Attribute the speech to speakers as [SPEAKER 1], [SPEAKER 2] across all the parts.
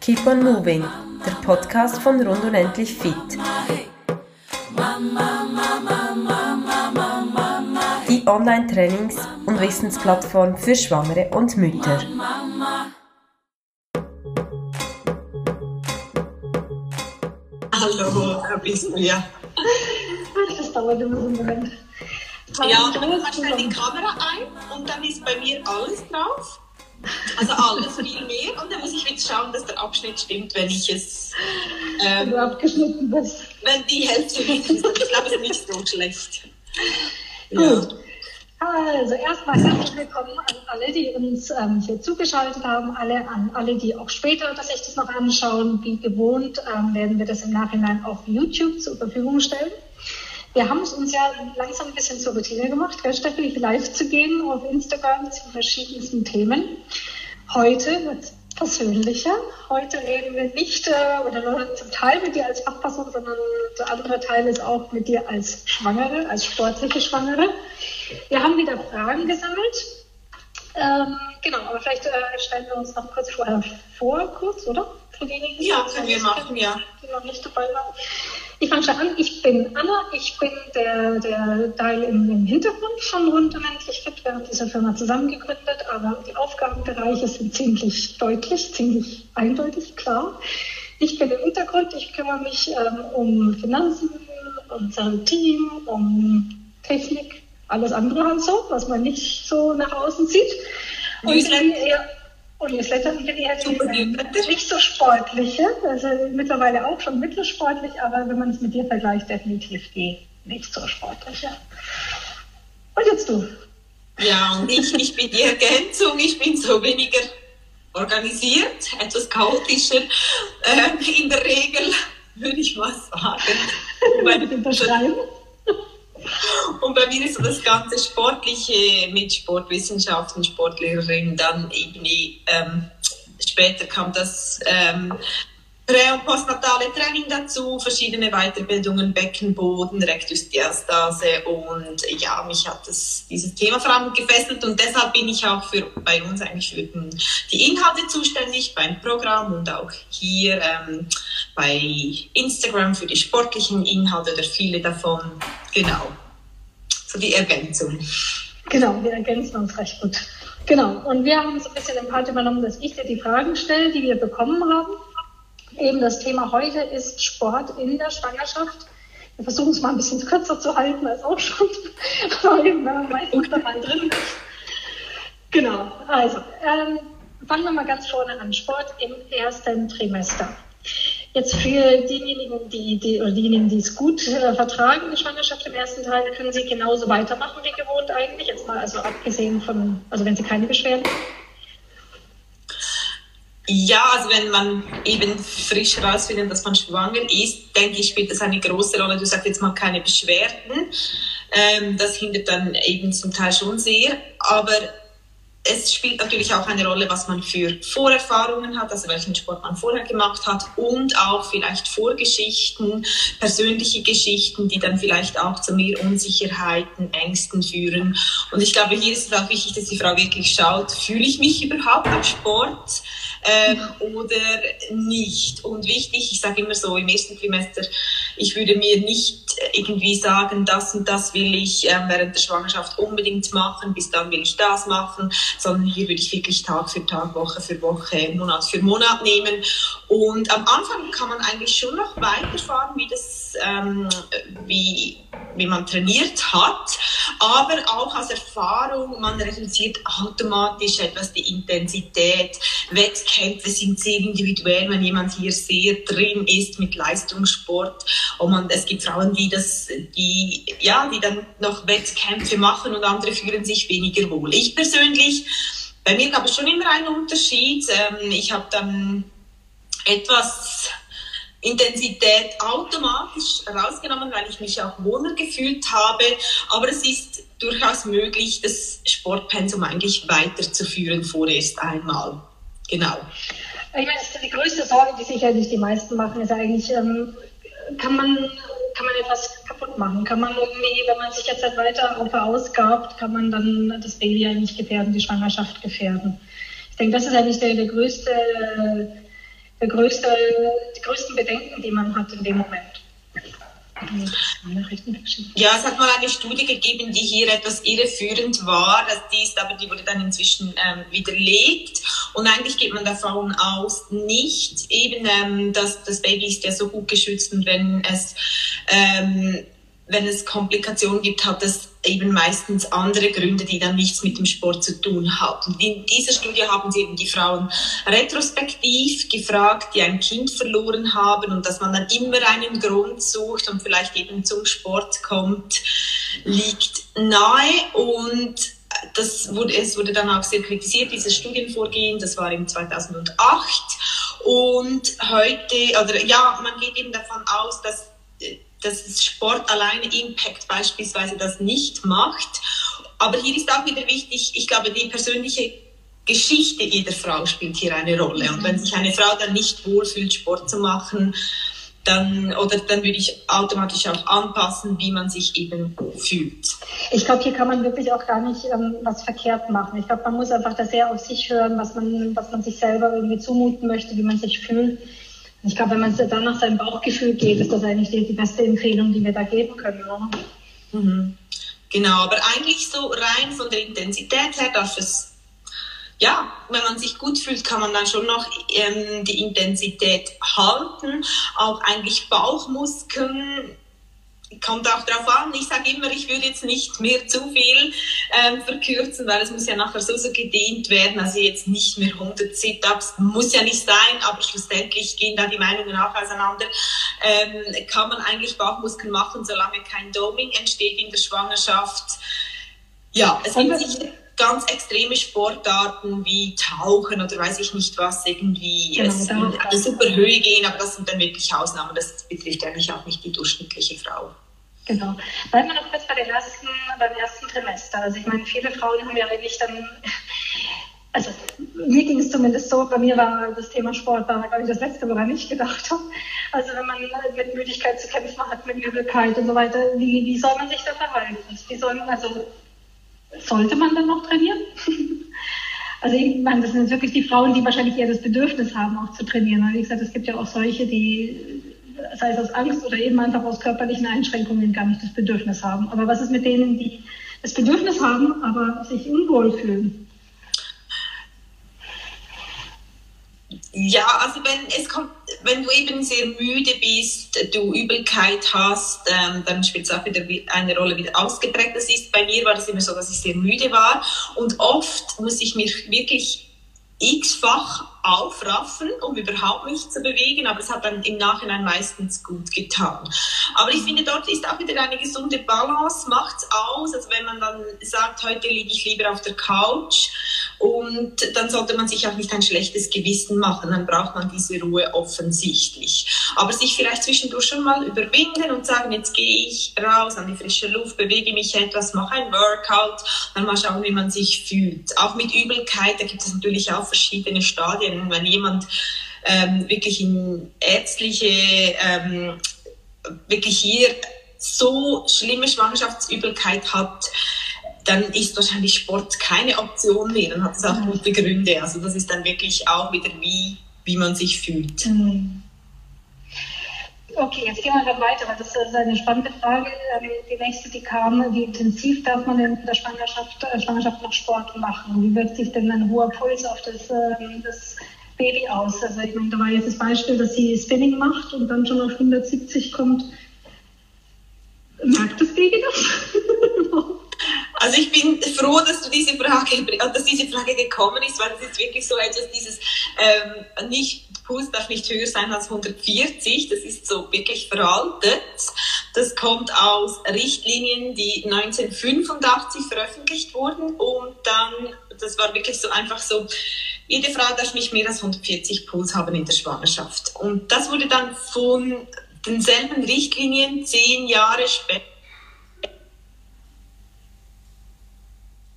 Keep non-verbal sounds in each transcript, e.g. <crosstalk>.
[SPEAKER 1] Keep on Moving, der Podcast von Rund und Endlich Fit. Die Online-Trainings- und Wissensplattform für Schwangere und Mütter.
[SPEAKER 2] Hallo, da bist du ja.
[SPEAKER 3] Das dauert immer so einen Moment.
[SPEAKER 2] Ja, dann machst du die Kamera ein und dann ist bei mir alles drauf. Also alles, viel mehr. Und dann muss ich jetzt schauen, dass der Abschnitt stimmt, wenn ich es.
[SPEAKER 3] Wenn
[SPEAKER 2] Ähm,
[SPEAKER 3] du abgeschnitten bist.
[SPEAKER 2] wenn die Hälfte nicht ist. Ich glaube, es ist nicht so schlecht. Ja.
[SPEAKER 3] Gut. Also erstmal herzlich willkommen an alle, die uns ähm, hier zugeschaltet haben, alle an alle, die auch später das sich das noch anschauen. Wie gewohnt ähm, werden wir das im Nachhinein auf YouTube zur Verfügung stellen. Wir haben es uns ja langsam ein bisschen zur Routine gemacht, gell, Steffi, live zu gehen auf Instagram zu verschiedensten Themen. Heute wird es persönlicher. Heute reden wir nicht äh, oder nur zum Teil mit dir als Fachperson, sondern der andere Teil ist auch mit dir als Schwangere, als sportliche Schwangere. Wir haben wieder Fragen gesammelt. Ähm, genau, aber vielleicht äh, stellen wir uns noch kurz vorher vor, kurz, oder? Für diejenigen, die
[SPEAKER 2] Ja, können wir machen, ja.
[SPEAKER 3] Die noch nicht dabei waren. Ich fange schon an. Ich bin Anna. Ich bin der, der Teil im, im Hintergrund von Rund und Endlich Fit. Wir haben diese Firma zusammen gegründet, aber die Aufgabenbereiche sind ziemlich deutlich, ziemlich eindeutig, klar. Ich bin im Hintergrund. Ich kümmere mich ähm, um Finanzen, unser Team, um Technik, alles andere halt so, was man nicht so nach außen sieht. Und
[SPEAKER 2] Newsletter.
[SPEAKER 3] bin eher- und Newsletter und bin
[SPEAKER 2] Super
[SPEAKER 3] ähm,
[SPEAKER 2] Newsletter.
[SPEAKER 3] nicht so sportliche, also mittlerweile auch schon mittelsportlich, aber wenn man es mit dir vergleicht, definitiv die nicht so sportliche. Und jetzt du.
[SPEAKER 2] Ja, und ich, ich bin die Ergänzung, ich bin so weniger organisiert, etwas chaotischer. Ähm, in der Regel würde ich mal sagen. <laughs>
[SPEAKER 3] Bitte unterschreiben.
[SPEAKER 2] Und bei mir ist so das ganze Sportliche mit Sportwissenschaften, Sportlehrerin, dann irgendwie ähm, später kam das ähm, prä- und postnatale Training dazu, verschiedene Weiterbildungen, Beckenboden, Rektusdiastase und ja, mich hat das, dieses Thema vor allem gefesselt und deshalb bin ich auch für, bei uns eigentlich für die Inhalte zuständig, beim Programm und auch hier ähm, bei Instagram für die sportlichen Inhalte oder viele davon. Genau. So die Ergänzung.
[SPEAKER 3] Genau, wir ergänzen uns recht gut. Genau, und wir haben so ein bisschen den Part übernommen, dass ich dir die Fragen stelle, die wir bekommen haben. Eben das Thema heute ist Sport in der Schwangerschaft. Wir versuchen es mal ein bisschen kürzer zu halten als auch schon, <laughs> weil man meistens dabei drin ist. Genau, also ähm, fangen wir mal ganz vorne an. Sport im ersten Trimester. Jetzt für diejenigen, die, die, oder diejenigen, die es gut äh, vertragen, die Schwangerschaft im ersten Teil, können sie genauso weitermachen wie gewohnt eigentlich. Jetzt mal also abgesehen von, also wenn sie keine Beschwerden haben.
[SPEAKER 2] Ja, also wenn man eben frisch herausfindet, dass man schwanger ist, denke ich, spielt das eine große Rolle. Du sagst jetzt mal keine Beschwerden. Ähm, das hindert dann eben zum Teil schon sehr. Aber es spielt natürlich auch eine Rolle, was man für Vorerfahrungen hat, also welchen Sport man vorher gemacht hat und auch vielleicht Vorgeschichten, persönliche Geschichten, die dann vielleicht auch zu mehr Unsicherheiten, Ängsten führen. Und ich glaube, hier ist es auch wichtig, dass die Frau wirklich schaut, fühle ich mich überhaupt am Sport? ähm, oder nicht. Und wichtig, ich sage immer so im ersten Trimester, ich würde mir nicht irgendwie sagen, das und das will ich ähm, während der Schwangerschaft unbedingt machen, bis dann will ich das machen, sondern hier würde ich wirklich Tag für Tag, Woche für Woche, Monat für Monat nehmen. Und am Anfang kann man eigentlich schon noch weiterfahren, wie das, ähm, wie, wie man trainiert hat, aber auch aus Erfahrung, man reduziert automatisch etwas die Intensität. Wettkämpfe sind sehr individuell, wenn jemand hier sehr drin ist mit Leistungssport. Und man, es gibt Frauen, die das, die, ja, die dann noch Wettkämpfe machen und andere fühlen sich weniger wohl. Ich persönlich, bei mir gab es schon immer einen Unterschied. Ähm, ich habe dann etwas Intensität automatisch rausgenommen, weil ich mich auch wohler gefühlt habe. Aber es ist durchaus möglich, das Sportpensum eigentlich weiterzuführen vorerst einmal. Genau.
[SPEAKER 3] Ich meine, die größte Sorge, die sicherlich die meisten machen, ist eigentlich, ähm, kann man kann man etwas kaputt machen? Kann man irgendwie, wenn man sich jetzt halt weiter verausgabt, kann man dann das Baby nicht gefährden, die Schwangerschaft gefährden? Ich denke, das ist eigentlich der, der größte, der größte, die größten Bedenken, die man hat in dem Moment.
[SPEAKER 2] Ja, es hat mal eine Studie gegeben, die hier etwas irreführend war. Das, die ist aber, die wurde dann inzwischen ähm, widerlegt. Und eigentlich geht man davon aus, nicht eben, ähm, dass das Baby ist ja so gut geschützt und wenn es ähm, wenn es Komplikationen gibt, hat es eben meistens andere Gründe, die dann nichts mit dem Sport zu tun haben. In dieser Studie haben sie eben die Frauen retrospektiv gefragt, die ein Kind verloren haben und dass man dann immer einen Grund sucht und vielleicht eben zum Sport kommt, liegt nahe. Und das wurde, es wurde dann auch sehr kritisiert, dieses Studienvorgehen, das war im 2008 und heute, oder ja, man geht eben davon aus, dass dass Sport alleine Impact beispielsweise das nicht macht. Aber hier ist auch wieder wichtig, ich glaube, die persönliche Geschichte jeder Frau spielt hier eine Rolle. Und wenn sich eine Frau dann nicht wohlfühlt, Sport zu machen, dann, oder dann würde ich automatisch auch anpassen, wie man sich eben fühlt.
[SPEAKER 3] Ich glaube, hier kann man wirklich auch gar nicht ähm, was verkehrt machen. Ich glaube, man muss einfach da sehr auf sich hören, was man, was man sich selber irgendwie zumuten möchte, wie man sich fühlt. Ich glaube, wenn man dann nach seinem Bauchgefühl geht, ist das eigentlich die, die beste Empfehlung, die wir da geben können.
[SPEAKER 2] Mhm. Genau, aber eigentlich so rein von der Intensität her darf es, ja, wenn man sich gut fühlt, kann man dann schon noch ähm, die Intensität halten. Auch eigentlich Bauchmuskeln kommt auch darauf an. Ich sage immer, ich würde jetzt nicht mehr zu viel ähm, verkürzen, weil es muss ja nachher so, so gedehnt werden. Also jetzt nicht mehr 100 Sit-Ups, muss ja nicht sein, aber schlussendlich gehen da die Meinungen auch auseinander. Ähm, kann man eigentlich Bauchmuskeln machen, solange kein Doming entsteht in der Schwangerschaft. Ja, es gibt sicher ganz extreme Sportarten wie Tauchen oder weiß ich nicht was, irgendwie genau, in eine super Höhe gehen, aber das sind dann wirklich Ausnahmen. Das betrifft eigentlich auch nicht die durchschnittliche Frau.
[SPEAKER 3] Genau. Bleiben wir noch kurz bei den ersten, beim ersten Trimester. Also ich meine, viele Frauen haben ja eigentlich dann, also mir ging es zumindest so, bei mir war das Thema Sport, war glaube ich das letzte, woran ich gedacht habe. Also wenn man mit Müdigkeit zu kämpfen hat, mit Übelkeit und so weiter, wie, wie soll man sich da verhalten? Wie soll man, also sollte man dann noch trainieren? <laughs> also ich meine, das sind wirklich die Frauen, die wahrscheinlich eher das Bedürfnis haben, auch zu trainieren. Aber wie gesagt, es gibt ja auch solche, die, sei es aus Angst oder eben einfach aus körperlichen Einschränkungen, gar nicht das Bedürfnis haben. Aber was ist mit denen, die das Bedürfnis haben, aber sich unwohl fühlen?
[SPEAKER 2] Ja, also wenn es kommt, wenn du eben sehr müde bist, du Übelkeit hast, ähm, dann spielt es auch wieder eine Rolle, wie ausgeprägt das ist. Bei mir war das immer so, dass ich sehr müde war und oft muss ich mich wirklich x-fach aufraffen, um überhaupt mich zu bewegen, aber es hat dann im Nachhinein meistens gut getan. Aber ich finde, dort ist auch wieder eine gesunde Balance, macht's aus. Also wenn man dann sagt, heute liege ich lieber auf der Couch und dann sollte man sich auch nicht ein schlechtes Gewissen machen, dann braucht man diese Ruhe offensichtlich. Aber sich vielleicht zwischendurch schon mal überwinden und sagen, jetzt gehe ich raus an die frische Luft, bewege mich etwas, mache ein Workout, dann mal schauen, wie man sich fühlt. Auch mit Übelkeit, da gibt es natürlich auch verschiedene Stadien. Wenn jemand ähm, wirklich in ärztliche, ähm, wirklich hier so schlimme Schwangerschaftsübelkeit hat, dann ist wahrscheinlich Sport keine Option mehr. Dann hat es auch gute Gründe. Also das ist dann wirklich auch wieder wie, wie man sich fühlt. Mhm.
[SPEAKER 3] Okay, jetzt gehen wir dann weiter, weil das ist eine spannende Frage. Ähm, die nächste, die kam, wie intensiv darf man in der Schwangerschaft, äh, Schwangerschaft noch Sport machen? Wie wirkt sich denn ein hoher Puls auf das, ähm, das Baby aus? Also ich meine, da war jetzt das Beispiel, dass sie Spinning macht und dann schon auf 170 kommt. Merkt das Baby das? <laughs>
[SPEAKER 2] Also ich bin froh, dass du diese Frage, dass diese Frage gekommen ist, weil das ist wirklich so etwas, dieses ähm, nicht Puls darf nicht höher sein als 140. Das ist so wirklich veraltet. Das kommt aus Richtlinien, die 1985 veröffentlicht wurden und dann, das war wirklich so einfach so, jede Frau darf nicht mehr als 140 Puls haben in der Schwangerschaft. Und das wurde dann von denselben Richtlinien zehn Jahre später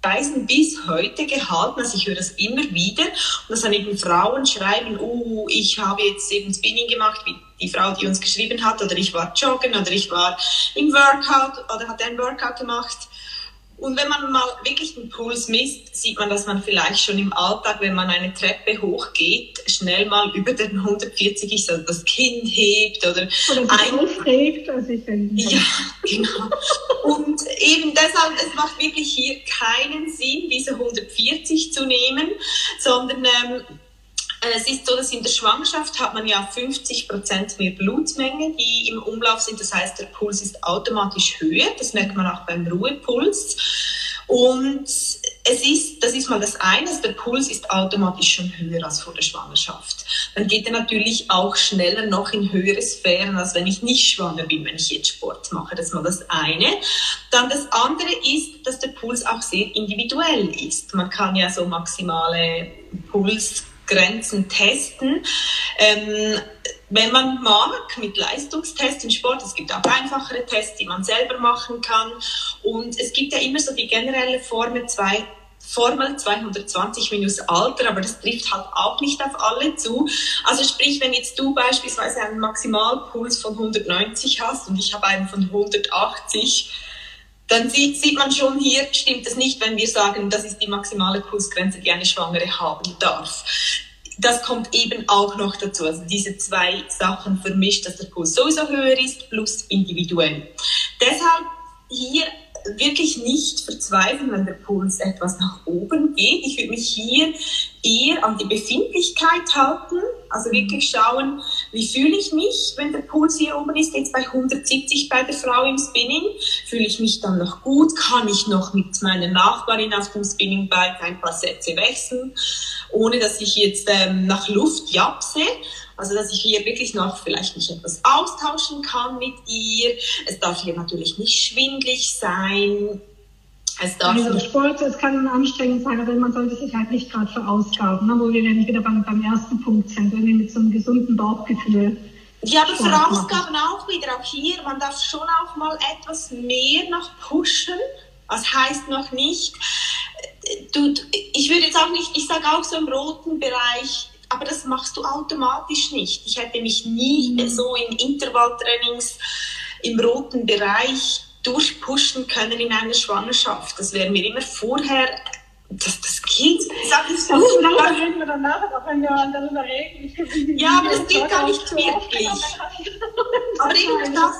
[SPEAKER 2] Kreisen bis heute gehalten. Also ich höre das immer wieder. Und dass dann eben Frauen schreiben, oh, ich habe jetzt eben Spinning gemacht, wie die Frau, die uns geschrieben hat, oder ich war joggen, oder ich war im Workout, oder hat ein Workout gemacht. Und wenn man mal wirklich den Puls misst, sieht man, dass man vielleicht schon im Alltag, wenn man eine Treppe hochgeht, schnell mal über den 140 ist, also das Kind hebt oder,
[SPEAKER 3] oder ein aufregt, also ich denke.
[SPEAKER 2] Ja, <laughs> genau. Und eben deshalb, es macht wirklich hier keinen Sinn, diese 140 zu nehmen, sondern ähm, äh, es ist so, dass in der Schwangerschaft hat man ja 50 Prozent mehr Blutmenge, die im Umlauf sind. Das heißt, der Puls ist automatisch höher. Das merkt man auch beim Ruhepuls. Und es ist, das ist mal das eine, der Puls ist automatisch schon höher als vor der Schwangerschaft. Dann geht er natürlich auch schneller noch in höhere Sphären, als wenn ich nicht schwanger bin, wenn ich jetzt Sport mache. Das ist mal das eine. Dann das andere ist, dass der Puls auch sehr individuell ist. Man kann ja so maximale Puls Grenzen testen. Ähm, wenn man mag, mit Leistungstests im Sport, es gibt auch einfachere Tests, die man selber machen kann. Und es gibt ja immer so die generelle Formel 2, Formel 220 minus Alter, aber das trifft halt auch nicht auf alle zu. Also sprich, wenn jetzt du beispielsweise einen Maximalpuls von 190 hast und ich habe einen von 180, dann sieht, sieht man schon hier, stimmt es nicht, wenn wir sagen, das ist die maximale Pulsgrenze, die eine Schwangere haben darf. Das kommt eben auch noch dazu. Also diese zwei Sachen vermischt, dass der Puls sowieso höher ist, plus individuell. Deshalb hier wirklich nicht verzweifeln, wenn der Puls etwas nach oben geht. Ich würde mich hier eher an die Befindlichkeit halten, also wirklich schauen, wie fühle ich mich, wenn der Puls hier oben ist, jetzt bei 170 bei der Frau im Spinning, fühle ich mich dann noch gut, kann ich noch mit meiner Nachbarin auf dem Spinningbike ein paar Sätze wechseln, ohne dass ich jetzt ähm, nach Luft japse. Also, dass ich hier wirklich noch vielleicht mich etwas austauschen kann mit ihr. Es darf hier natürlich nicht schwindlig sein.
[SPEAKER 3] Es darf also Sport, es kann anstrengend sein, aber man sollte sich halt nicht gerade verausgaben, ne? wo wir dann wieder beim, beim ersten Punkt sind, wenn wir mit so einem gesunden Bauchgefühl
[SPEAKER 2] ja, aber Verausgaben auch wieder, auch hier, man darf schon auch mal etwas mehr noch pushen. Das heißt noch nicht, du, ich würde jetzt auch nicht, ich sage auch so im roten Bereich, aber das machst du automatisch nicht. Ich hätte mich nie mhm. so in Intervalltrainings im roten Bereich durchpushen können in einer Schwangerschaft. Das wäre mir immer vorher das, das geht. Sag ich so.
[SPEAKER 3] Darüber reden wir danach, auch wenn wir darüber reden.
[SPEAKER 2] ja, aber das geht gar nicht wirklich. aber eben das.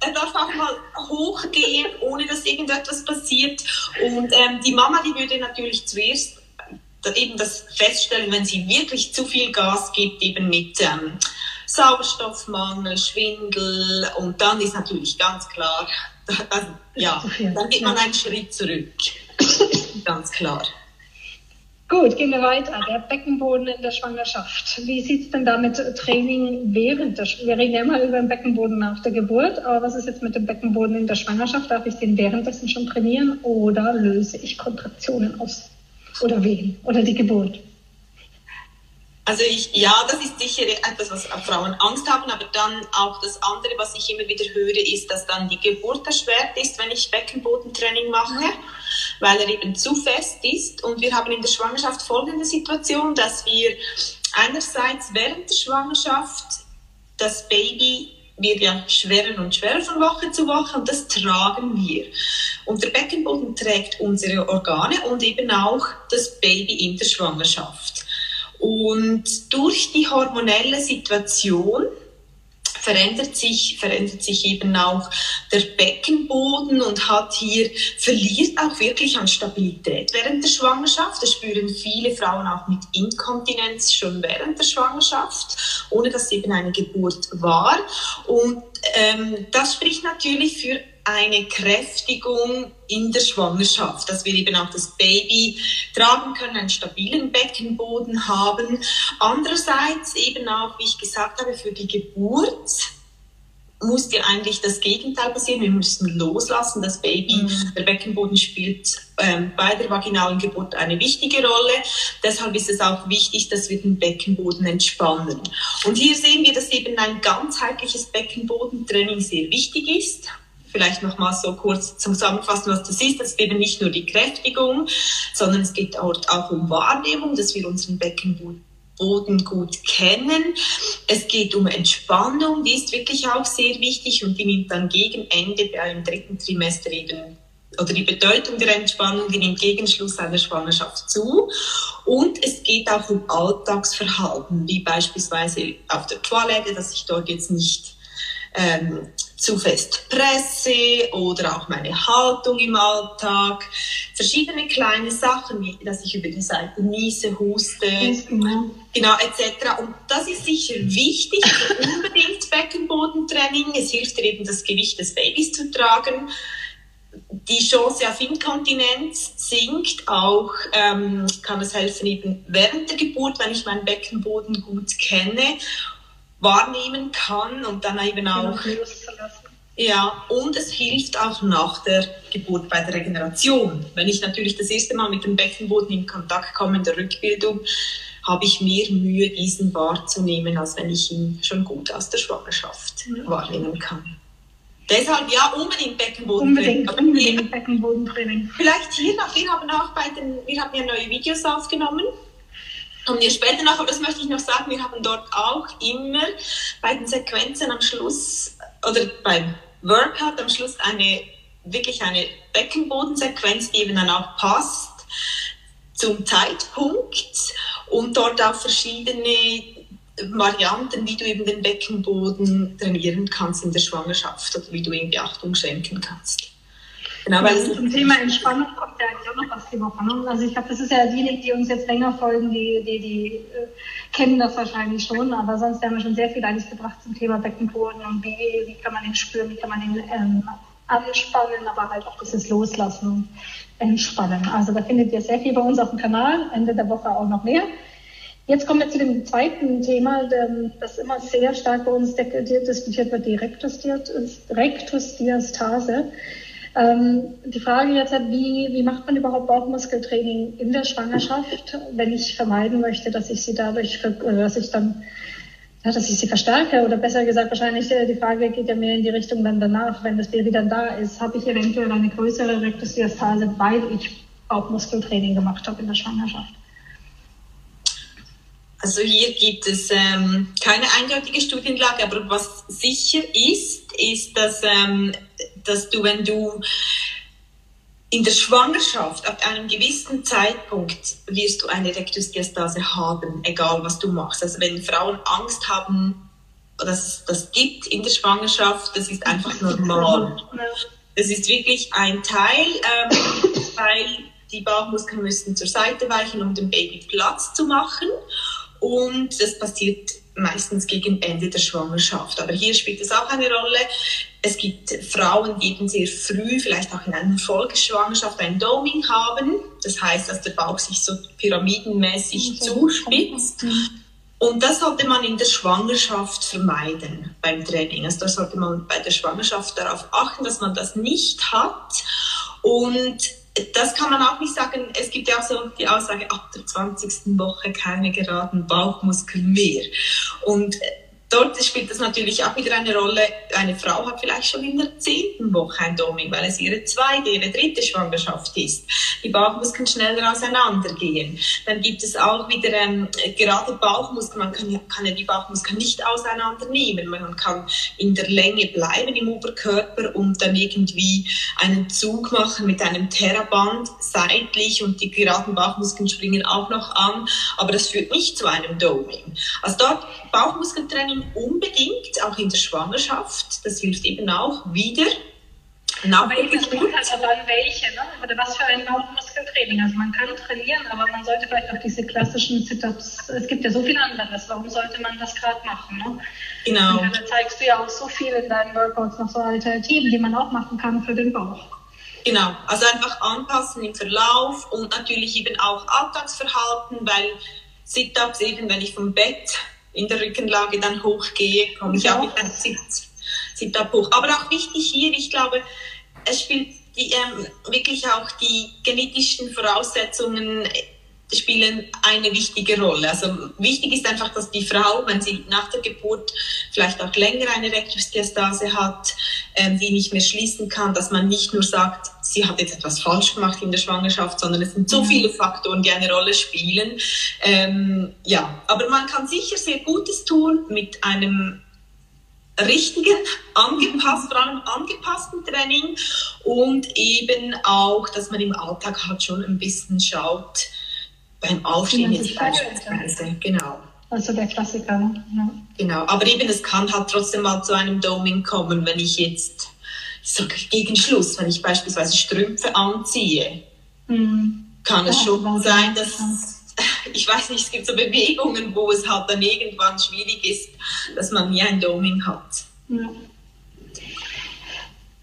[SPEAKER 2] Er darf auch mal hochgehen, ohne dass irgendetwas passiert. Und ähm, die Mama, die würde natürlich zuerst eben das feststellen, wenn sie wirklich zu viel Gas gibt, eben mit ähm, Sauerstoffmangel, Schwindel und dann ist natürlich ganz klar, also, ja, dann geht man einen Schritt zurück. ganz klar.
[SPEAKER 3] Gut, gehen wir weiter. Der Beckenboden in der Schwangerschaft. Wie sieht es denn da mit Training während der Schwangerschaft? Wir reden ja immer über den Beckenboden nach der Geburt, aber was ist jetzt mit dem Beckenboden in der Schwangerschaft? Darf ich den währenddessen schon trainieren oder löse ich Kontraktionen aus? oder Wehen oder die Geburt?
[SPEAKER 2] Also ich, ja, das ist sicher etwas, was Frauen Angst haben, aber dann auch das andere, was ich immer wieder höre, ist, dass dann die Geburt erschwert ist, wenn ich Beckenbodentraining mache, weil er eben zu fest ist. Und wir haben in der Schwangerschaft folgende Situation, dass wir einerseits während der Schwangerschaft das Baby wird ja schwerer und schwerer von Woche zu Woche und das tragen wir. Und der Beckenboden trägt unsere Organe und eben auch das Baby in der Schwangerschaft. Und durch die hormonelle Situation verändert sich, verändert sich eben auch der Beckenboden und hat hier, verliert auch wirklich an Stabilität während der Schwangerschaft. Das spüren viele Frauen auch mit Inkontinenz schon während der Schwangerschaft, ohne dass eben eine Geburt war. Und ähm, das spricht natürlich für eine Kräftigung in der Schwangerschaft, dass wir eben auch das Baby tragen können, einen stabilen Beckenboden haben. Andererseits eben auch, wie ich gesagt habe, für die Geburt muss dir eigentlich das Gegenteil passieren. Wir müssen loslassen. Das Baby, mhm. der Beckenboden spielt ähm, bei der vaginalen Geburt eine wichtige Rolle. Deshalb ist es auch wichtig, dass wir den Beckenboden entspannen. Und hier sehen wir, dass eben ein ganzheitliches Beckenbodentraining sehr wichtig ist vielleicht nochmal so kurz zusammenfassen, was das ist. Das ist eben nicht nur die Kräftigung, sondern es geht auch um Wahrnehmung, dass wir unseren Beckenboden gut kennen. Es geht um Entspannung, die ist wirklich auch sehr wichtig und die nimmt dann gegen Ende beim dritten Trimester eben oder die Bedeutung der Entspannung, die nimmt gegen Schluss einer Schwangerschaft zu. Und es geht auch um Alltagsverhalten, wie beispielsweise auf der Toilette, dass ich dort jetzt nicht ähm, zu fest presse oder auch meine Haltung im Alltag. Verschiedene kleine Sachen, dass ich über die Seite niese, huste, genau. genau etc. Und das ist sicher wichtig, unbedingt <laughs> Beckenbodentraining. Es hilft dir eben, das Gewicht des Babys zu tragen die Chance auf Inkontinenz sinkt auch, ähm, kann es helfen eben während der Geburt, wenn ich meinen Beckenboden gut kenne wahrnehmen kann und dann eben auch. Ja, und es hilft auch nach der Geburt bei der Regeneration. Wenn ich natürlich das erste Mal mit dem Beckenboden in Kontakt komme in der Rückbildung, habe ich mehr Mühe, diesen wahrzunehmen, als wenn ich ihn schon gut aus der Schwangerschaft ja. wahrnehmen kann. Deshalb ja, unbedingt Beckenbodentraining.
[SPEAKER 3] Unbedingt, unbedingt Beckenbodentraining.
[SPEAKER 2] Vielleicht hier noch, wir haben auch bei den, wir haben ja neue Videos aufgenommen Kommen wir später noch, aber das möchte ich noch sagen, wir haben dort auch immer bei den Sequenzen am Schluss oder beim Workout am Schluss eine wirklich eine Beckenbodensequenz, die eben dann auch passt zum Zeitpunkt und dort auch verschiedene Varianten, wie du eben den Beckenboden trainieren kannst in der Schwangerschaft oder wie du ihm Beachtung schenken kannst.
[SPEAKER 3] Genau, weil also zum Thema Entspannung kommt ja eigentlich auch noch was die Woche. Ne? Also ich glaube, das ist ja diejenigen, die uns jetzt länger folgen, die, die, die äh, kennen das wahrscheinlich schon, aber sonst haben wir schon sehr viel eigentlich gebracht zum Thema Beckenboden und wie, wie kann man den spüren, wie kann man den ähm, anspannen, aber halt auch dieses Loslassen und Entspannen. Also da findet ihr sehr viel bei uns auf dem Kanal, Ende der Woche auch noch mehr. Jetzt kommen wir zu dem zweiten Thema, das immer sehr stark bei uns diskutiert wird, die Rektusdiastase. Ähm, die Frage jetzt hat, wie, wie macht man überhaupt Bauchmuskeltraining in der Schwangerschaft, wenn ich vermeiden möchte, dass ich sie dadurch, oder dass ich dann, dass ich sie verstärke oder besser gesagt, wahrscheinlich äh, die Frage geht ja mehr in die Richtung dann danach, wenn das Baby dann da ist, habe ich eventuell eine größere Rektusdiastase, weil ich Bauchmuskeltraining gemacht habe in der Schwangerschaft.
[SPEAKER 2] Also hier gibt es ähm, keine eindeutige Studienlage, aber was sicher ist, ist, dass, ähm, dass du, wenn du in der Schwangerschaft ab einem gewissen Zeitpunkt wirst du eine Rektusdiastase haben, egal was du machst. Also wenn Frauen Angst haben, dass es das gibt in der Schwangerschaft, das ist einfach normal. Das ist wirklich ein Teil, ähm, weil die Bauchmuskeln müssen zur Seite weichen, um dem Baby Platz zu machen. Und das passiert meistens gegen Ende der Schwangerschaft. Aber hier spielt es auch eine Rolle. Es gibt Frauen, die eben sehr früh, vielleicht auch in einer Folgeschwangerschaft, ein Doming haben. Das heißt, dass der Bauch sich so pyramidenmäßig okay. zuspitzt. Und das sollte man in der Schwangerschaft vermeiden beim Training. Also da sollte man bei der Schwangerschaft darauf achten, dass man das nicht hat. Und das kann man auch nicht sagen. Es gibt ja auch so die Aussage, ab der 20. Woche keine geraden Bauchmuskeln mehr. Und dort spielt das natürlich auch wieder eine Rolle. Eine Frau hat vielleicht schon in der zehnten Woche ein Doming, weil es ihre zweite, ihre dritte Schwangerschaft ist. Die Bauchmuskeln schneller auseinandergehen. Dann gibt es auch wieder ähm, gerade Bauchmuskeln. Man kann, kann ja die Bauchmuskeln nicht auseinandernehmen. Man kann in der Länge bleiben im Oberkörper und dann irgendwie einen Zug machen mit einem Terraband seitlich und die geraden Bauchmuskeln springen auch noch an. Aber das führt nicht zu einem Doming. Also dort Bauchmuskeltraining unbedingt, auch in der Schwangerschaft. Das hilft eben auch wieder.
[SPEAKER 3] Nach aber eben, es kommt halt aber an welche, ne? oder was für ein Bauchmuskeltraining. Also man kann trainieren, aber man sollte vielleicht auch diese klassischen Sit-Ups, es gibt ja so viel anderes, warum sollte man das gerade machen? Ne?
[SPEAKER 2] Genau.
[SPEAKER 3] Und da zeigst du ja auch so viel in deinen Workouts noch so Alternativen, die man auch machen kann für den Bauch.
[SPEAKER 2] Genau, also einfach anpassen im Verlauf und natürlich eben auch Alltagsverhalten, weil Sit-Ups eben, wenn ich vom Bett in der Rückenlage dann hochgehe, komme ich auch Sitz, Sit-Up hoch. Aber auch wichtig hier, ich glaube, es spielt die, ähm, wirklich auch die genetischen Voraussetzungen spielen eine wichtige Rolle. Also wichtig ist einfach, dass die Frau, wenn sie nach der Geburt vielleicht auch länger eine Rektusdiastase hat, ähm, die nicht mehr schließen kann, dass man nicht nur sagt, sie hat jetzt etwas falsch gemacht in der Schwangerschaft, sondern es sind so viele Faktoren, die eine Rolle spielen. Ähm, ja, aber man kann sicher sehr Gutes tun mit einem richtigen, <laughs> angepasst, vor allem angepassten Training und eben auch, dass man im Alltag halt schon ein bisschen schaut, beim Aufstehen jetzt beispielsweise, genau.
[SPEAKER 3] Also der Klassiker. Ja.
[SPEAKER 2] Genau, aber eben es kann halt trotzdem mal zu einem Doming kommen, wenn ich jetzt, ich sage gegen Schluss, wenn ich beispielsweise Strümpfe anziehe, mhm. kann es ja, schon sein, dass <laughs> ich weiß nicht, es gibt so Bewegungen, wo es halt dann irgendwann schwierig ist, dass man nie ein Doming hat. Ja.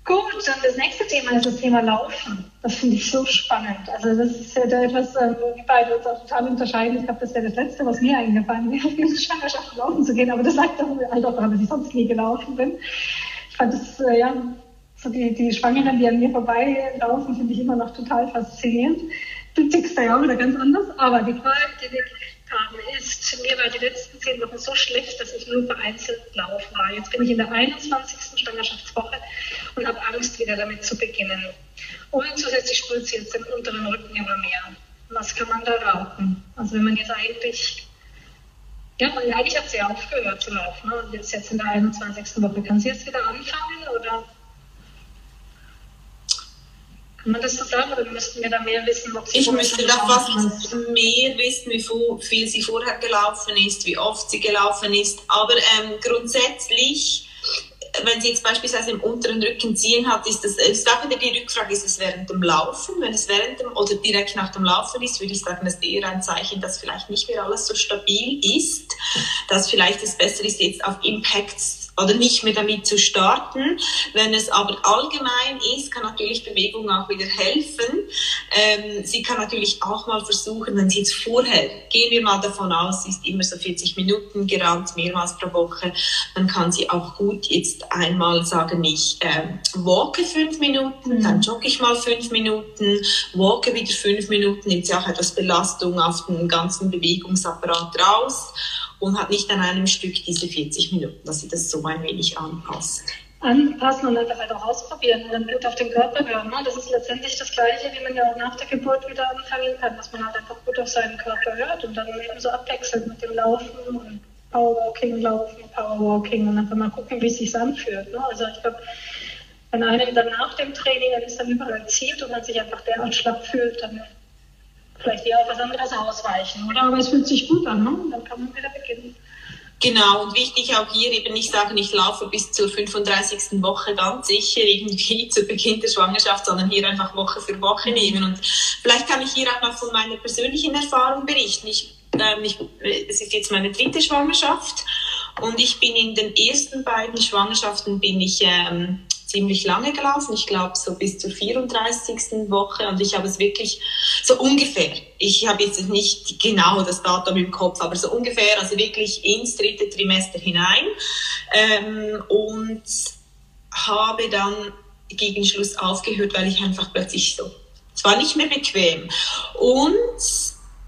[SPEAKER 3] Gut, dann das nächste Thema ist das Thema Laufen. Das finde ich so spannend. Also das ist ja etwas, ähm, wo wir beide uns auch total unterscheiden. Ich glaube, das wäre das Letzte, was mir eingefallen wäre, <laughs> auf diese Schwangerschaft laufen zu gehen. Aber das sagt doch halt auch daran, dass ich sonst nie gelaufen bin. Ich fand das, äh, ja, so die, die Schwangeren, die an mir vorbeilaufen, finde ich immer noch total faszinierend. Du tickst da ja auch wieder ganz anders. Aber die Frage, die wir haben, ist, mir war die letzten zehn Wochen so schlecht, dass ich nur vereinzelt laufen war. Jetzt bin ich in der 21. Schwangerschaftswoche und habe Angst, wieder damit zu beginnen. Und zusätzlich spürt sie jetzt den unteren Rücken immer mehr. Was kann man da raten? Also wenn man jetzt eigentlich, ja, eigentlich hat sie aufgehört zu laufen ne? und jetzt, jetzt in der 21. Woche. Kann sie jetzt wieder anfangen oder? Kann man das so sagen oder müssten wir da mehr wissen?
[SPEAKER 2] Ob sie ich müsste da fast mehr wissen, wie viel sie vorher gelaufen ist, wie oft sie gelaufen ist. Aber ähm, grundsätzlich, wenn sie jetzt beispielsweise im unteren Rücken ziehen hat, ist das, ist auch wieder die Rückfrage, ist es während dem Laufen? Wenn es während dem oder direkt nach dem Laufen ist, würde ich sagen, das ist eher ein Zeichen, dass vielleicht nicht mehr alles so stabil ist, dass vielleicht es besser ist, jetzt auf Impacts oder nicht mehr damit zu starten. Wenn es aber allgemein ist, kann natürlich Bewegung auch wieder helfen. Ähm, sie kann natürlich auch mal versuchen, wenn sie jetzt vorher, gehen wir mal davon aus, sie ist immer so 40 Minuten gerannt, mehrmals pro Woche, dann kann sie auch gut jetzt einmal sagen, ich äh, walke fünf Minuten, mhm. dann jogge ich mal fünf Minuten, walke wieder fünf Minuten, nimmt sie auch etwas Belastung auf den ganzen Bewegungsapparat raus und hat nicht an einem Stück diese 40 Minuten, dass sie das so ein wenig anpasst.
[SPEAKER 3] Anpassen und einfach halt auch ausprobieren und dann gut auf den Körper hören. Ne? Das ist letztendlich das Gleiche, wie man ja auch nach der Geburt wieder anfangen kann, dass man halt einfach gut auf seinen Körper hört und dann eben so abwechselt mit dem Laufen und Powerwalking, Laufen, Powerwalking und einfach mal gucken, wie es sich anfühlt. Ne? Also ich glaube, wenn einem dann nach dem Training, wenn es dann überall zieht und man sich einfach derart schlapp fühlt, dann vielleicht eher auf was anderes ausweichen, oder? Aber es fühlt sich gut an, ne? dann kann man wieder beginnen.
[SPEAKER 2] Genau, und wichtig auch hier eben nicht sagen, ich laufe bis zur 35. Woche ganz sicher irgendwie <laughs> zu Beginn der Schwangerschaft, sondern hier einfach Woche für Woche nehmen. Und vielleicht kann ich hier auch noch von meiner persönlichen Erfahrung berichten. Ich, ähm, ich, es ist jetzt meine dritte Schwangerschaft und ich bin in den ersten beiden Schwangerschaften bin ich ähm, ziemlich lange gelaufen, ich glaube so bis zur 34. Woche und ich habe es wirklich so ungefähr, ich habe jetzt nicht genau das Datum im Kopf, aber so ungefähr, also wirklich ins dritte Trimester hinein ähm, und habe dann gegen Schluss aufgehört, weil ich einfach plötzlich so, es war nicht mehr bequem und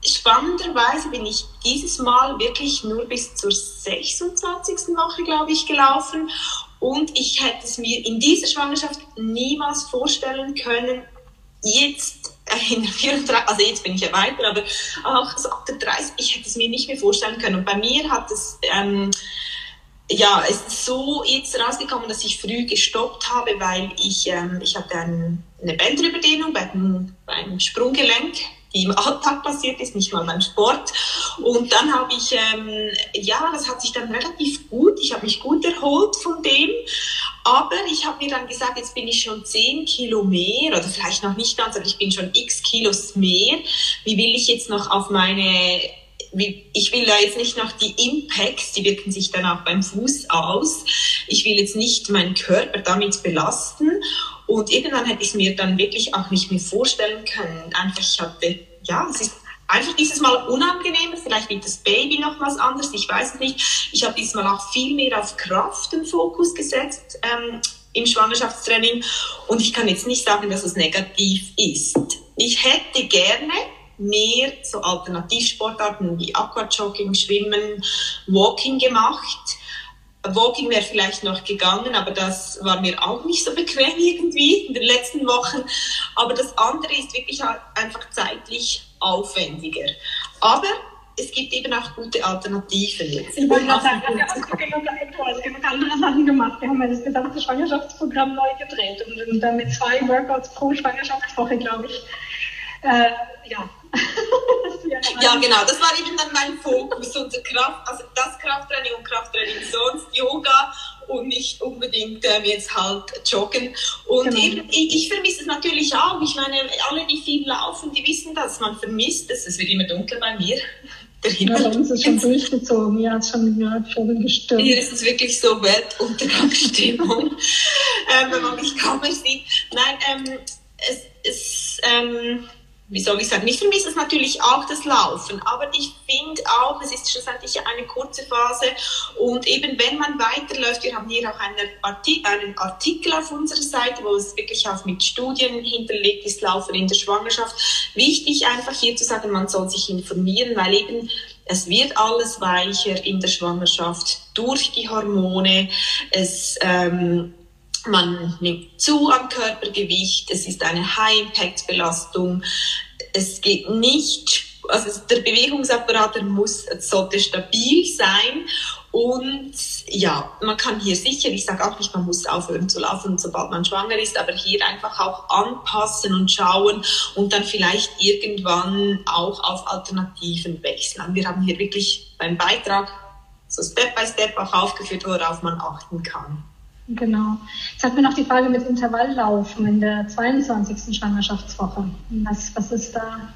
[SPEAKER 2] spannenderweise bin ich dieses Mal wirklich nur bis zur 26. Woche, glaube ich, gelaufen und ich hätte es mir in dieser Schwangerschaft niemals vorstellen können, jetzt in der 34, also jetzt bin ich ja weiter, aber auch so ab der 30, ich hätte es mir nicht mehr vorstellen können. Und bei mir hat es, ähm, ja, es ist so jetzt rausgekommen, dass ich früh gestoppt habe, weil ich, ähm, ich hatte ein, eine Bänderüberdehnung beim, beim Sprunggelenk die im Alltag passiert ist, nicht mal beim Sport. Und dann habe ich, ähm, ja, das hat sich dann relativ gut, ich habe mich gut erholt von dem, aber ich habe mir dann gesagt, jetzt bin ich schon 10 Kilo mehr oder vielleicht noch nicht ganz, aber ich bin schon x Kilos mehr. Wie will ich jetzt noch auf meine ich will da jetzt nicht noch die Impacts, die wirken sich dann auch beim Fuß aus. Ich will jetzt nicht meinen Körper damit belasten. Und irgendwann hätte ich es mir dann wirklich auch nicht mehr vorstellen können. Einfach, ich hatte, ja, es ist einfach dieses Mal unangenehmer. Vielleicht wird das Baby noch was anderes, ich weiß es nicht. Ich habe diesmal auch viel mehr auf Kraft den Fokus gesetzt ähm, im Schwangerschaftstraining. Und ich kann jetzt nicht sagen, dass es negativ ist. Ich hätte gerne mehr so Alternativsportarten wie Aquajogging, Schwimmen, Walking gemacht. Walking wäre vielleicht noch gegangen, aber das war mir auch nicht so bequem irgendwie in den letzten Wochen. Aber das andere ist wirklich einfach zeitlich aufwendiger. Aber es gibt eben auch gute Alternativen jetzt.
[SPEAKER 3] Ich wollte gerade sagen, wir haben genug andere Sachen gemacht. Wir haben ja das gesamte Schwangerschaftsprogramm neu gedreht und dann mit zwei Workouts pro Schwangerschaftswoche, glaube ich. Äh, ja. <laughs>
[SPEAKER 2] ja, genau, das war eben dann mein Fokus. Unser Kraft, also das Krafttraining und Krafttraining sonst, Yoga und nicht unbedingt ähm, jetzt halt joggen. Und genau. eben, ich, ich vermisse es natürlich auch. Ich meine, alle, die viel laufen, die wissen das. Man vermisst es. Es wird immer dunkel bei mir. <laughs>
[SPEAKER 3] Der Himmel. Ja, bei uns ist schon durchgezogen. Ja, hat schon gerade schon gestört.
[SPEAKER 2] Hier ist es wirklich so Weltuntergangsstimmung, <laughs> ähm, wenn man mich kaum mehr sieht. Nein, ähm, es, ähm, wie soll ich sagen, nicht vermisse es natürlich auch das Laufen, aber ich finde auch, es ist schlussendlich eine kurze Phase und eben wenn man weiterläuft, wir haben hier auch einen Artikel, einen Artikel auf unserer Seite, wo es wirklich auch mit Studien hinterlegt ist, Laufen in der Schwangerschaft. Wichtig einfach hier zu sagen, man soll sich informieren, weil eben es wird alles weicher in der Schwangerschaft durch die Hormone. Es ähm, man nimmt zu am Körpergewicht, es ist eine High-Impact-Belastung, es geht nicht, also der Bewegungsapparat der muss, sollte stabil sein und ja, man kann hier sicher, ich sage auch nicht, man muss aufhören zu laufen, sobald man schwanger ist, aber hier einfach auch anpassen und schauen und dann vielleicht irgendwann auch auf Alternativen wechseln. Wir haben hier wirklich beim Beitrag so Step by Step auch aufgeführt, worauf man achten kann.
[SPEAKER 3] Genau. Jetzt hat mir noch die Frage mit Intervalllaufen in der 22. Schwangerschaftswoche. Was, was ist da?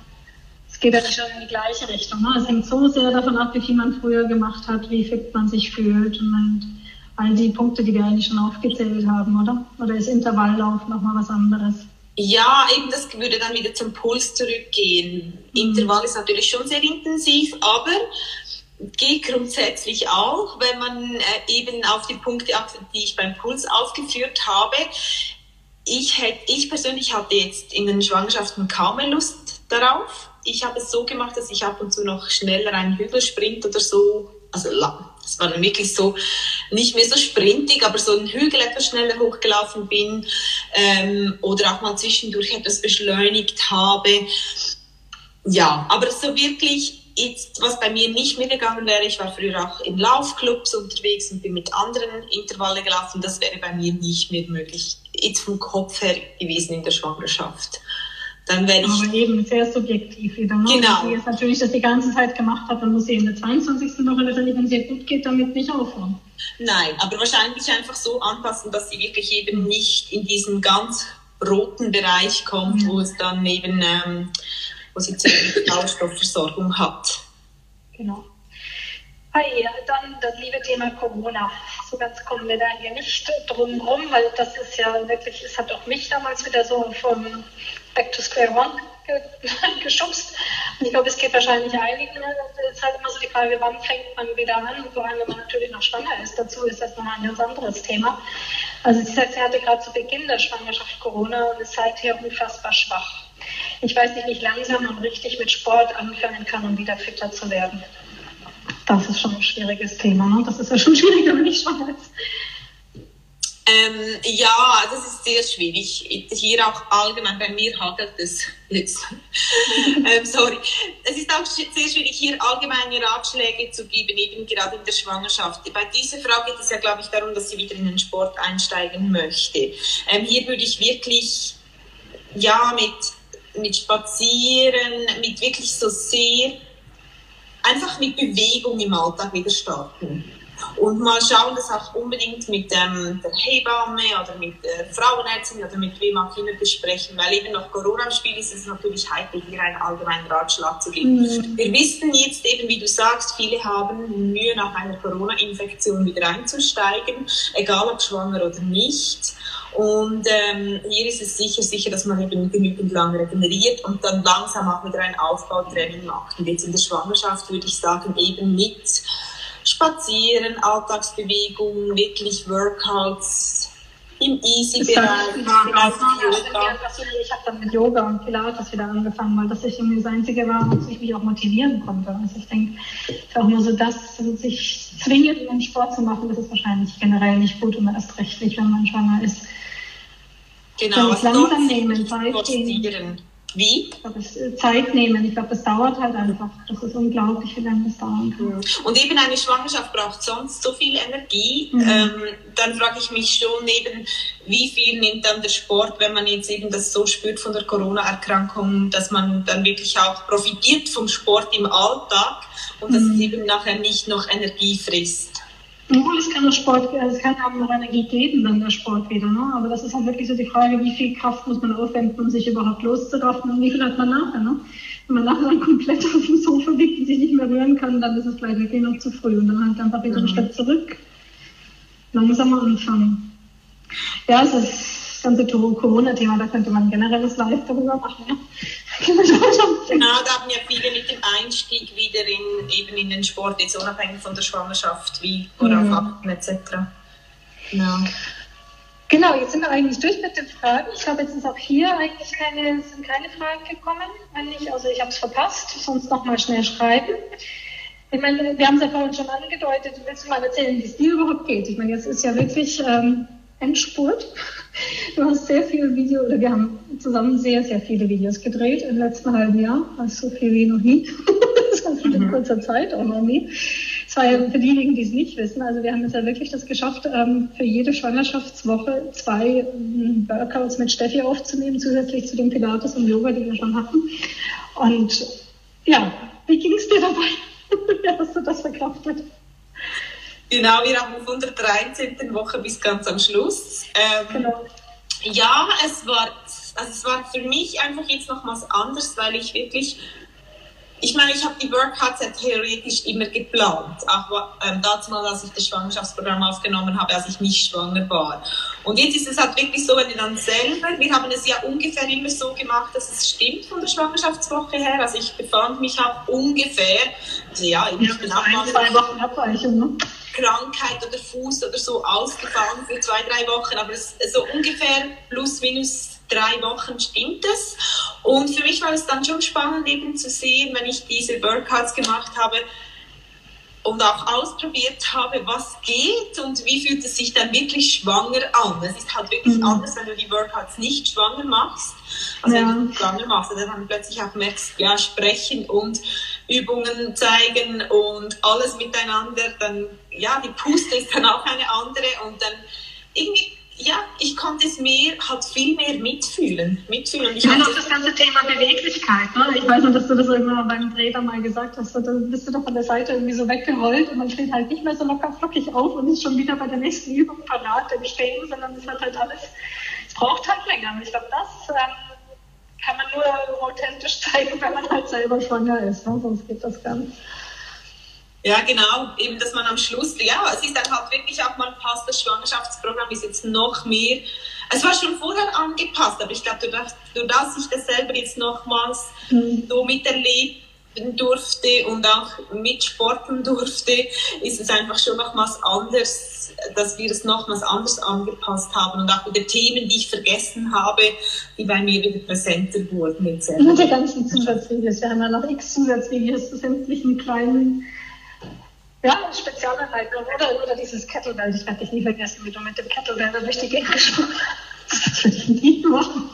[SPEAKER 3] Es geht ja schon in die gleiche Richtung. Ne? Es hängt so sehr davon ab, wie viel man früher gemacht hat, wie fit man sich fühlt und all die Punkte, die wir eigentlich schon aufgezählt haben, oder? Oder ist Intervalllauf nochmal was anderes?
[SPEAKER 2] Ja, eben das würde dann wieder zum Puls zurückgehen. Mhm. Intervall ist natürlich schon sehr intensiv, aber geht grundsätzlich auch, wenn man äh, eben auf die Punkte achtet, die ich beim Puls aufgeführt habe. Ich, hätte, ich persönlich hatte jetzt in den Schwangerschaften kaum mehr Lust darauf. Ich habe es so gemacht, dass ich ab und zu noch schneller einen Hügel sprint oder so, also. Das war dann wirklich so, nicht mehr so sprintig, aber so einen Hügel etwas schneller hochgelaufen bin ähm, oder auch mal zwischendurch etwas beschleunigt habe. Ja, aber so wirklich Jetzt, was bei mir nicht mehr gegangen wäre, ich war früher auch in Laufclubs unterwegs und bin mit anderen Intervalle gelaufen, das wäre bei mir nicht mehr möglich. Jetzt vom Kopf her gewesen in der Schwangerschaft.
[SPEAKER 3] Dann wäre ich. Aber eben sehr subjektiv wieder. Ne? Genau. Wenn sie jetzt natürlich das die ganze Zeit gemacht hat, dann muss sie in der 22. Woche wenn es ihr gut geht, damit nicht aufhören.
[SPEAKER 2] Nein, aber wahrscheinlich einfach so anpassen, dass sie wirklich eben nicht in diesen ganz roten Bereich kommt, ja. wo es dann eben ähm, wo sie die Sauerstoffversorgung hat.
[SPEAKER 3] Genau. Hi, dann das liebe Thema Corona. So ganz kommen wir da hier nicht drum rum, weil das ist ja wirklich, es hat auch mich damals wieder so vom Back to Square One <laughs> geschubst. Und ich glaube, es geht wahrscheinlich einigen. Es ist halt immer so die Frage, wann fängt man wieder an? Und vor allem, wenn man natürlich noch schwanger ist. Dazu ist das nochmal ein ganz anderes Thema. Also sie sagt, sie hatte gerade zu Beginn der Schwangerschaft Corona und ist seither unfassbar schwach ich weiß nicht, wie ich langsam und richtig mit Sport anfangen kann, um wieder fitter zu werden. Das ist schon ein schwieriges Thema. Ne? Das ist ja schon <laughs> schwieriger, wenn ich schon weiß.
[SPEAKER 2] Ähm, ja, das ist sehr schwierig. Hier auch allgemein, bei mir hagelt es jetzt. <laughs> ähm, sorry. Es ist auch sehr schwierig, hier allgemeine Ratschläge zu geben, eben gerade in der Schwangerschaft. Bei dieser Frau geht es ja, glaube ich, darum, dass sie wieder in den Sport einsteigen möchte. Ähm, hier würde ich wirklich, ja, mit mit Spazieren, mit wirklich so sehr, einfach mit Bewegung im Alltag wieder starten. Und mal schauen, das auch unbedingt mit ähm, der Hebamme oder mit der Frauenärztin oder mit wem auch immer besprechen, weil eben noch Corona im Spiel ist, ist es natürlich heikel, hier einen allgemeinen Ratschlag zu geben. Mhm. Wir wissen jetzt eben, wie du sagst, viele haben Mühe nach einer Corona-Infektion wieder einzusteigen, egal ob schwanger oder nicht. Und ähm, hier ist es sicher, sicher, dass man eben genügend lang regeneriert und dann langsam auch wieder ein Aufbautraining macht. Und jetzt in der Schwangerschaft würde ich sagen, eben mit Spazieren, Alltagsbewegung, wirklich Workouts, im Easy-Bereich.
[SPEAKER 3] Ich habe dann mit Yoga und Pilates wieder angefangen, weil das irgendwie das Einzige war, was ich mich auch motivieren konnte. Also ich denke, auch nur so das, sich zwingend einen Sport zu machen, das ist wahrscheinlich generell nicht gut und erst recht nicht, wenn man schwanger ist.
[SPEAKER 2] Genau,
[SPEAKER 3] es langsam nehmen, Zeit
[SPEAKER 2] gehen. Wie?
[SPEAKER 3] Ich glaube, es äh, Zeit nehmen. Ich glaube, das dauert halt einfach. Das ist unglaublich, wie lange das dauern kann.
[SPEAKER 2] Und eben eine Schwangerschaft braucht sonst so viel Energie. Mhm. Ähm, dann frage ich mich schon eben, wie viel nimmt dann der Sport, wenn man jetzt eben das so spürt von der Corona-Erkrankung, dass man dann wirklich auch profitiert vom Sport im Alltag und dass es mhm. eben nachher nicht noch Energie frisst.
[SPEAKER 3] Obwohl es kann auch Sport, also es kann auch noch Energie geben, dann der Sport wieder. Ne? Aber das ist halt wirklich so die Frage, wie viel Kraft muss man aufwenden, um sich überhaupt loszuraffen und wie viel hat man nachher. Ne? Wenn man nachher dann komplett auf dem Sofa liegt und sich nicht mehr rühren kann, dann ist es vielleicht wirklich noch zu früh. Und dann halt einfach wieder einen mhm. Schritt zurück. Langsamer anfangen. Ja, es ist das ganze Corona-Thema, da könnte man ein generelles Live darüber machen. Ja?
[SPEAKER 2] Genau, da haben ja viele mit dem Einstieg wieder in, eben in den Sport, jetzt unabhängig von der Schwangerschaft, wie worauf mhm. achten etc.
[SPEAKER 3] Genau. Genau, jetzt sind wir eigentlich durch mit den Fragen. Ich glaube, jetzt ist auch hier eigentlich keine, sind keine Fragen gekommen. Wenn nicht, also ich habe es verpasst, sonst nochmal schnell schreiben. Ich meine, wir haben es ja vorhin schon angedeutet. Willst du mal erzählen, wie es dir überhaupt geht? Ich meine, jetzt ist ja wirklich ähm, Endspurt. Du hast sehr viele Videos, oder wir haben zusammen sehr, sehr viele Videos gedreht im letzten halben Jahr. Also so viel wie noch nie. <laughs> das heißt in mhm. kurzer Zeit auch noch nie. Es war ja für diejenigen, die es nicht wissen. Also wir haben es ja wirklich das geschafft, ähm, für jede Schwangerschaftswoche zwei ähm, Workouts mit Steffi aufzunehmen, zusätzlich zu dem Pilates und Yoga, die wir schon hatten. Und ja, wie ging es dir dabei? <laughs> wie hast du das verkraftet?
[SPEAKER 2] Genau, wir haben von der 13. Woche bis ganz am Schluss. Ähm, genau. Ja, es war, also es war für mich einfach jetzt nochmals anders, weil ich wirklich, ich meine, ich habe die Workouts ja theoretisch immer geplant, auch ähm, dazu mal, als ich das Schwangerschaftsprogramm aufgenommen habe, als ich nicht schwanger war. Und jetzt ist es halt wirklich so, wenn du dann selber, wir haben es ja ungefähr immer so gemacht, dass es stimmt von der Schwangerschaftswoche her, also ich befand mich auch ungefähr, also ja, ich ja, bin auch
[SPEAKER 3] mal... Zwei Wochen Abweichung, ne?
[SPEAKER 2] Krankheit oder Fuß oder so ausgefallen für zwei, drei Wochen, aber es, so ungefähr plus minus drei Wochen stimmt es. Und für mich war es dann schon spannend eben zu sehen, wenn ich diese Workouts gemacht habe, und auch ausprobiert habe, was geht und wie fühlt es sich dann wirklich schwanger an. Es ist halt wirklich mhm. anders, wenn du die Workouts nicht schwanger machst, als ja. wenn du schwanger machst. Und dann plötzlich auch merkst, ja, sprechen und Übungen zeigen und alles miteinander, dann, ja, die Puste ist dann auch eine andere und dann irgendwie ja, ich konnte es mehr, halt viel mehr mitfühlen. mitfühlen.
[SPEAKER 3] Ich ja, noch das ganze Thema Beweglichkeit. Ne? Ich weiß noch, dass du das irgendwann beim Dreh mal gesagt hast. Da bist du doch von der Seite irgendwie so weggerollt und man steht halt nicht mehr so locker flockig auf und ist schon wieder bei der nächsten Übung parat im Stehen, sondern es hat halt alles, es braucht halt länger. Und ich glaube, das ähm, kann man nur authentisch zeigen, wenn man halt selber schwanger ist. Ne? Sonst geht das gar nicht.
[SPEAKER 2] Ja, genau, eben, dass man am Schluss, ja, es ist dann halt wirklich auch, man passt, das Schwangerschaftsprogramm ist jetzt noch mehr, es war schon vorher angepasst, aber ich glaube, du, du dass ich das selber jetzt nochmals mhm. so miterleben durfte und auch mitsporten durfte, ist es einfach schon nochmals anders, dass wir es nochmals anders angepasst haben und auch wieder Themen, die ich vergessen habe, die bei mir wieder präsenter wurden.
[SPEAKER 3] Und die ganzen Zusatzvideos, wir haben ja noch x Zusatzvideos zu sämtlichen kleinen ja, Spezialeinheiten oder, oder dieses Kettlebell. Ich werde dich nie vergessen, wie du mit dem Kettlebell durch die Gegend <laughs> gesprungen hast. Das würde ich nie machen.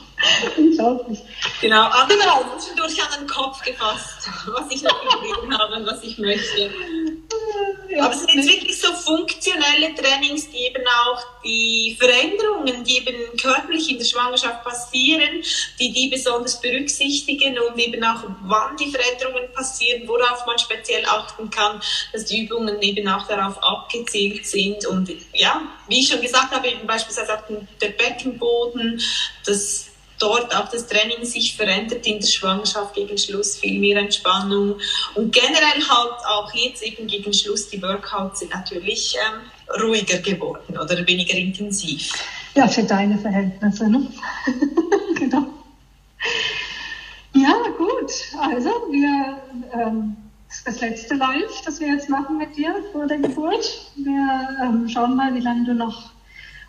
[SPEAKER 3] Unglaublich.
[SPEAKER 2] Genau, aber genau. zwischendurch an den Kopf gefasst, was ich noch gegeben habe und was ich möchte. Ja, aber es sind wirklich so funktionelle Trainings, die eben auch die Veränderungen, die eben körperlich in der Schwangerschaft passieren, die die besonders berücksichtigen und eben auch wann die Veränderungen passieren, worauf man speziell achten kann, dass die Übungen eben auch darauf abgezielt sind und ja, wie ich schon gesagt habe, eben beispielsweise auch der Beckenboden, das dort auch das Training sich verändert in der Schwangerschaft gegen Schluss, viel mehr Entspannung und generell halt auch jetzt eben gegen Schluss die Workouts sind natürlich ähm, ruhiger geworden oder weniger intensiv.
[SPEAKER 3] Ja, für deine Verhältnisse, ne? <laughs> genau. Ja, gut. Also, wir, ähm, das ist das letzte Live, das wir jetzt machen mit dir vor der Geburt. Wir ähm, schauen mal, wie lange du noch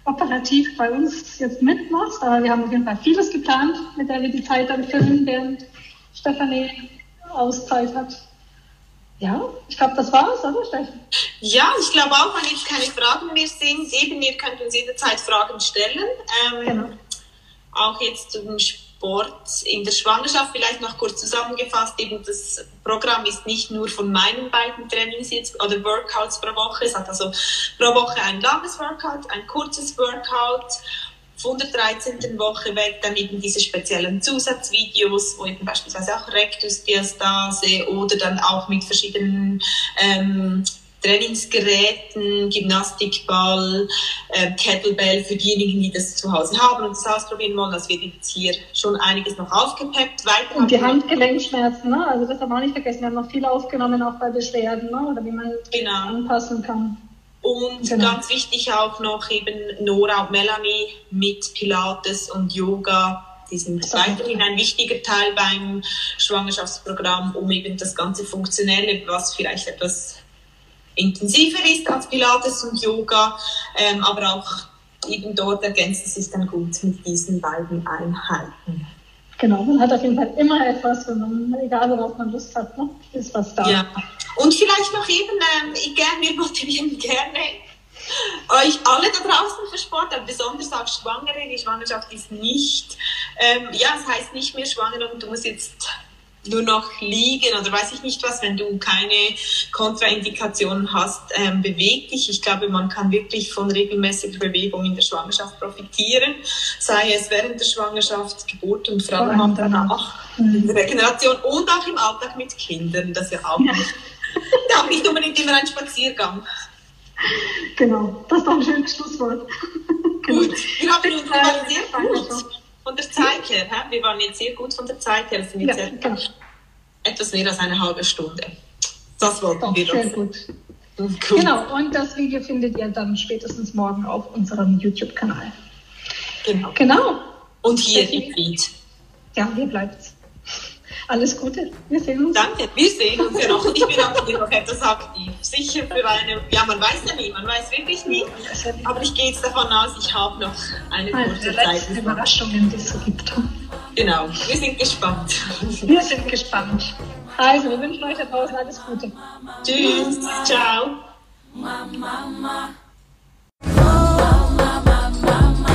[SPEAKER 3] operativ bei uns jetzt mitmachst. Aber wir haben auf jeden Fall vieles geplant, mit der wir die Zeit dann füllen, während Stefanie Auszeit hat. Ja, ich glaube, das war's, oder Steffen?
[SPEAKER 2] Ja, ich glaube auch, wenn jetzt keine Fragen mehr sind, eben, ihr könnt uns jederzeit Fragen stellen. Ähm, genau. Auch jetzt zum Sport in der Schwangerschaft, vielleicht noch kurz zusammengefasst, eben das Programm ist nicht nur von meinen beiden Trainings jetzt oder Workouts pro Woche, es hat also pro Woche ein langes Workout, ein kurzes Workout von der 13. Woche weg dann eben diese speziellen Zusatzvideos, wo eben beispielsweise auch Rektusdiastase oder dann auch mit verschiedenen ähm, Trainingsgeräten, Gymnastikball, äh, Kettlebell für diejenigen, die das zu Hause haben und das ausprobieren wollen. Das wird jetzt hier schon einiges noch aufgepeppt.
[SPEAKER 3] Weiter und die Handgelenkschmerzen, ne? also das haben wir auch nicht vergessen. Wir haben noch viel aufgenommen, auch bei Beschwerden ne? oder wie man genau. anpassen kann.
[SPEAKER 2] Und genau. ganz wichtig auch noch eben Nora und Melanie mit Pilates und Yoga. Die sind weiterhin ein wichtiger Teil beim Schwangerschaftsprogramm, um eben das ganze Funktionelle, was vielleicht etwas intensiver ist als Pilates und Yoga, ähm, aber auch eben dort ergänzt es sich dann gut mit diesen beiden Einheiten.
[SPEAKER 3] Genau, man hat auf jeden Fall immer etwas, wenn man, egal worauf man Lust hat, ne? ist was da.
[SPEAKER 2] Ja. Und vielleicht noch eben, ähm, ich gerne, wir motivieren gerne euch alle da draußen für Sport, aber besonders auch Schwangere. Die Schwangerschaft ist nicht, ähm, ja, es heißt nicht mehr schwanger und du musst jetzt nur noch liegen oder weiß ich nicht was, wenn du keine Kontraindikationen hast, ähm, beweg dich. Ich glaube, man kann wirklich von regelmäßiger Bewegung in der Schwangerschaft profitieren, sei es während der Schwangerschaft, Geburt und vor allem auch danach, in der Regeneration und auch im Alltag mit Kindern, das ja auch nicht, ja, auch nicht unbedingt immer ein Spaziergang.
[SPEAKER 3] Genau, das ist ein schönes Schlusswort. <laughs>
[SPEAKER 2] Gut, wir haben uns äh, sehr gut von der Zeit her. He? Wir waren jetzt sehr gut von der Zeit her. Sind jetzt ja, genau. etwas mehr als eine halbe Stunde. Das wollten Doch, wir
[SPEAKER 3] sehr gut. <laughs> gut. Genau, und das Video findet ihr dann spätestens morgen auf unserem YouTube-Kanal.
[SPEAKER 2] Genau.
[SPEAKER 3] Genau.
[SPEAKER 2] Und hier im Feed.
[SPEAKER 3] Ja, hier bleibt's. Alles Gute. Wir sehen uns.
[SPEAKER 2] Danke. Wir sehen uns ja noch. Ich bin auch hier noch etwas aktiv. Sicher für eine, ja, man weiß ja nie, man weiß wirklich nie. Aber ich gehe jetzt davon aus, ich habe noch eine kurze Zeit.
[SPEAKER 3] Überraschungen, die es so gibt.
[SPEAKER 2] Genau. Wir sind gespannt.
[SPEAKER 3] Wir sind gespannt. Also, wir wünschen euch da draußen alles Gute.
[SPEAKER 2] Tschüss. Ciao. Mama. mama, hey. Mama, mama.